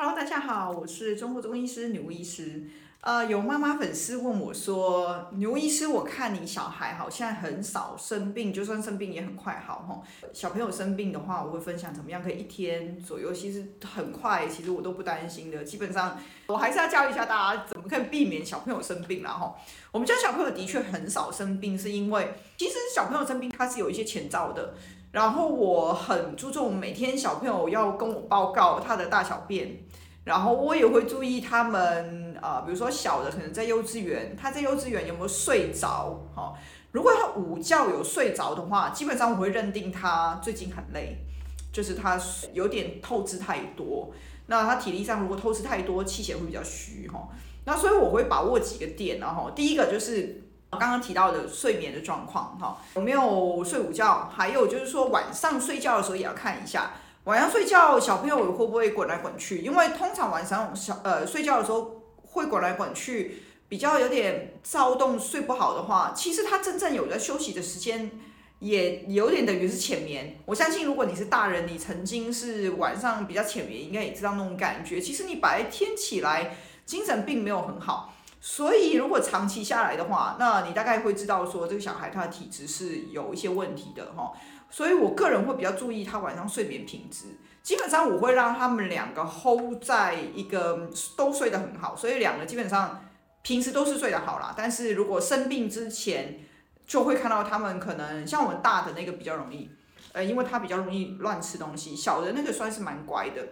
Hello，大家好，我是中国中医师牛医师。呃，有妈妈粉丝问我说：“牛医师，我看你小孩好像很少生病，就算生病也很快好哈。小朋友生病的话，我会分享怎么样可以一天左右，其实很快，其实我都不担心的。基本上，我还是要教一下大家怎么可以避免小朋友生病啦哈。我们家小朋友的确很少生病，是因为其实小朋友生病他是有一些前兆的。然后我很注重每天小朋友要跟我报告他的大小便。”然后我也会注意他们，呃，比如说小的可能在幼稚园，他在幼稚园有没有睡着？哈，如果他午觉有睡着的话，基本上我会认定他最近很累，就是他有点透支太多。那他体力上如果透支太多，气血会比较虚，哈。那所以我会把握几个点，然后第一个就是刚刚提到的睡眠的状况，哈，有没有睡午觉？还有就是说晚上睡觉的时候也要看一下。晚上睡觉，小朋友会不会滚来滚去？因为通常晚上小呃睡觉的时候会滚来滚去，比较有点躁动，睡不好的话，其实他真正有在休息的时间也有点等于是浅眠。我相信如果你是大人，你曾经是晚上比较浅眠，应该也知道那种感觉。其实你白天起来精神并没有很好，所以如果长期下来的话，那你大概会知道说这个小孩他的体质是有一些问题的哈。所以，我个人会比较注意他晚上睡眠品质。基本上，我会让他们两个 hold 在一个都睡得很好，所以两个基本上平时都是睡得好啦。但是如果生病之前，就会看到他们可能像我们大的那个比较容易，呃，因为他比较容易乱吃东西。小的那个算是蛮乖的，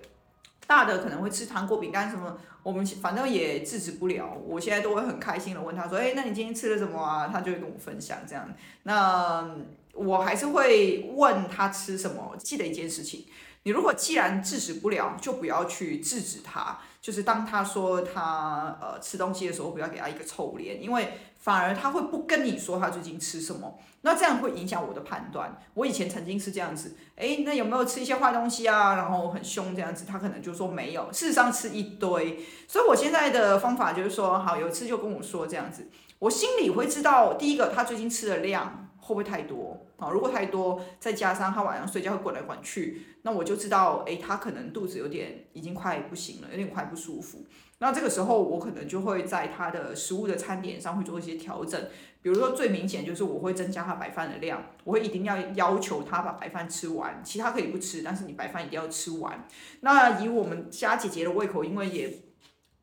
大的可能会吃糖果、饼干什么，我们反正也制止不了。我现在都会很开心的问他说：“哎，那你今天吃了什么啊？”他就会跟我分享这样。那。我还是会问他吃什么。记得一件事情，你如果既然制止不了，就不要去制止他。就是当他说他呃吃东西的时候，不要给他一个臭脸，因为反而他会不跟你说他最近吃什么，那这样会影响我的判断。我以前曾经是这样子，诶，那有没有吃一些坏东西啊？然后很凶这样子，他可能就说没有，事实上吃一堆。所以我现在的方法就是说，好，有一次就跟我说这样子，我心里会知道，第一个他最近吃的量。会不会太多啊？如果太多，再加上他晚上睡觉会滚来滚去，那我就知道，诶，他可能肚子有点已经快不行了，有点快不舒服。那这个时候，我可能就会在他的食物的餐点上会做一些调整。比如说最明显就是我会增加他白饭的量，我会一定要要求他把白饭吃完，其他可以不吃，但是你白饭一定要吃完。那以我们家姐姐的胃口，因为也。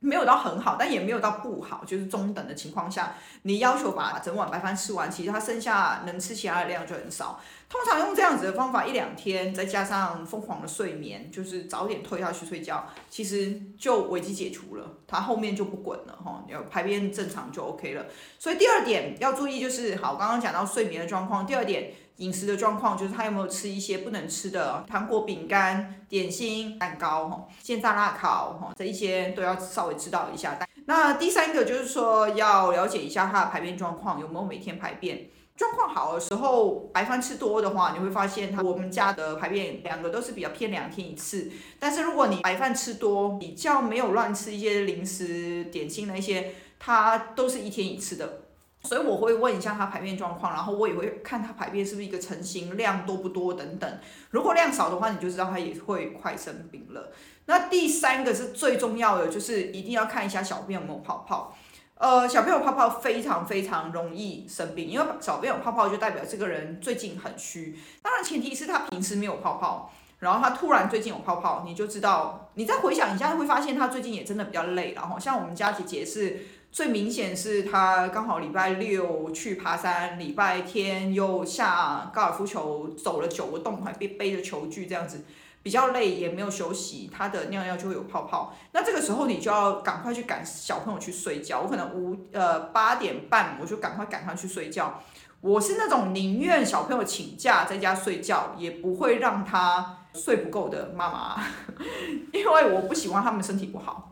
没有到很好，但也没有到不好，就是中等的情况下，你要求把整碗白饭吃完，其实它剩下能吃其他的量就很少。通常用这样子的方法一两天，再加上疯狂的睡眠，就是早点推下去睡觉，其实就危机解除了，它后面就不滚了哈，有排便正常就 OK 了。所以第二点要注意就是，好，刚刚讲到睡眠的状况，第二点。饮食的状况就是他有没有吃一些不能吃的糖果、饼干、点心、蛋糕、哈、现炸、辣烤、哈这一些都要稍微知道一下。那第三个就是说要了解一下他的排便状况有没有每天排便。状况好的时候，白饭吃多的话，你会发现他我们家的排便两个都是比较偏两天一次。但是如果你白饭吃多，比较没有乱吃一些零食、点心那些，他都是一天一次的。所以我会问一下他排便状况，然后我也会看他排便是不是一个成型量多不多等等。如果量少的话，你就知道他也会快生病了。那第三个是最重要的，就是一定要看一下小便有没有泡泡。呃，小便有泡泡非常非常容易生病，因为小便有泡泡就代表这个人最近很虚。当然前提是他平时没有泡泡，然后他突然最近有泡泡，你就知道。你再回想一下，会发现他最近也真的比较累。然后像我们家姐姐是。最明显是他刚好礼拜六去爬山，礼拜天又下高尔夫球走了九个洞，还背背着球具这样子，比较累也没有休息，他的尿尿就会有泡泡。那这个时候你就要赶快去赶小朋友去睡觉。我可能五呃八点半我就赶快赶他去睡觉。我是那种宁愿小朋友请假在家睡觉，也不会让他睡不够的妈妈，因为我不喜欢他们身体不好。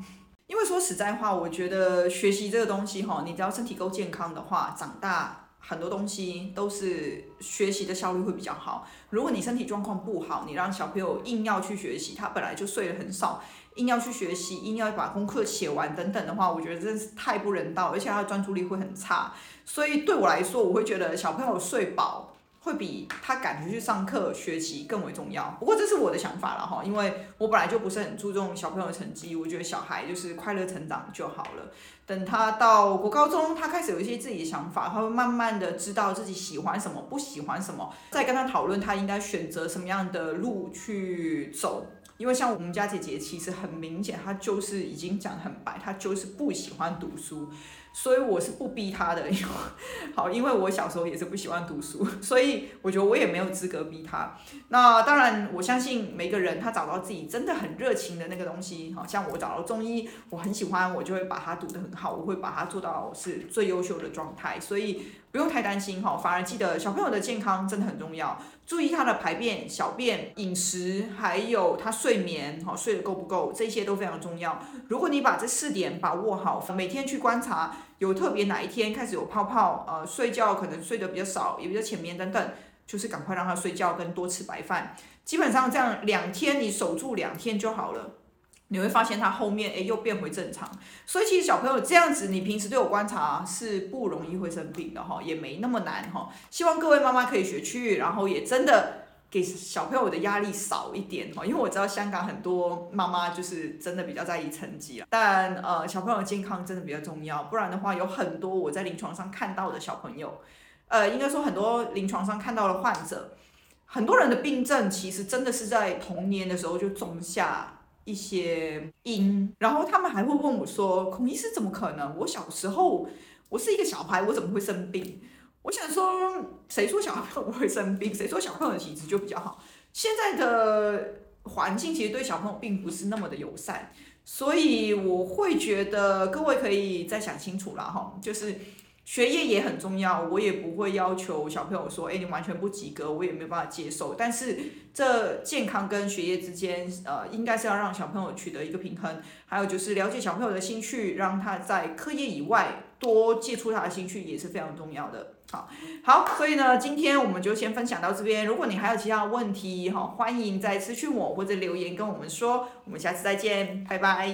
因为说实在话，我觉得学习这个东西哈，你只要身体够健康的话，长大很多东西都是学习的效率会比较好。如果你身体状况不好，你让小朋友硬要去学习，他本来就睡得很少，硬要去学习，硬要把功课写完等等的话，我觉得真是太不人道，而且他的专注力会很差。所以对我来说，我会觉得小朋友睡饱会比他赶着去上课学习更为重要。不过这是我的想法了哈，因为我本来就不是很注重小朋友的成绩，我觉得小孩就是快乐成长就好了。等他到国高中，他开始有一些自己的想法，他会慢慢的知道自己喜欢什么，不喜欢什么，再跟他讨论他应该选择什么样的路去走。因为像我们家姐姐，其实很明显，她就是已经讲得很白，她就是不喜欢读书。所以我是不逼他的，因为好，因为我小时候也是不喜欢读书，所以我觉得我也没有资格逼他。那当然，我相信每个人他找到自己真的很热情的那个东西，好像我找到中医，我很喜欢，我就会把它读得很好，我会把它做到是最优秀的状态，所以不用太担心哈。反而记得小朋友的健康真的很重要，注意他的排便、小便、饮食，还有他睡眠，好，睡得够不够，这些都非常重要。如果你把这四点把握好，每天去观察。有特别哪一天开始有泡泡，呃，睡觉可能睡得比较少，也比较浅眠等等，就是赶快让他睡觉，跟多吃白饭。基本上这样两天你守住两天就好了，你会发现他后面诶又变回正常。所以其实小朋友这样子，你平时对我观察是不容易会生病的哈，也没那么难哈。希望各位妈妈可以学去，然后也真的。给小朋友的压力少一点哈，因为我知道香港很多妈妈就是真的比较在意成绩啊，但呃小朋友的健康真的比较重要，不然的话有很多我在临床上看到的小朋友，呃应该说很多临床上看到的患者，很多人的病症其实真的是在童年的时候就种下一些因，然后他们还会问我说，孔医师怎么可能？我小时候我是一个小孩，我怎么会生病？我想说，谁说小朋友不会生病？谁说小朋友的体质就比较好？现在的环境其实对小朋友并不是那么的友善，所以我会觉得各位可以再想清楚了哈，就是学业也很重要，我也不会要求小朋友说，哎，你完全不及格，我也没有办法接受。但是这健康跟学业之间，呃，应该是要让小朋友取得一个平衡。还有就是了解小朋友的兴趣，让他在课业以外多接触他的兴趣也是非常重要的。好，好，所以呢，今天我们就先分享到这边。如果你还有其他问题，哈，欢迎再私讯我或者留言跟我们说。我们下次再见，拜拜。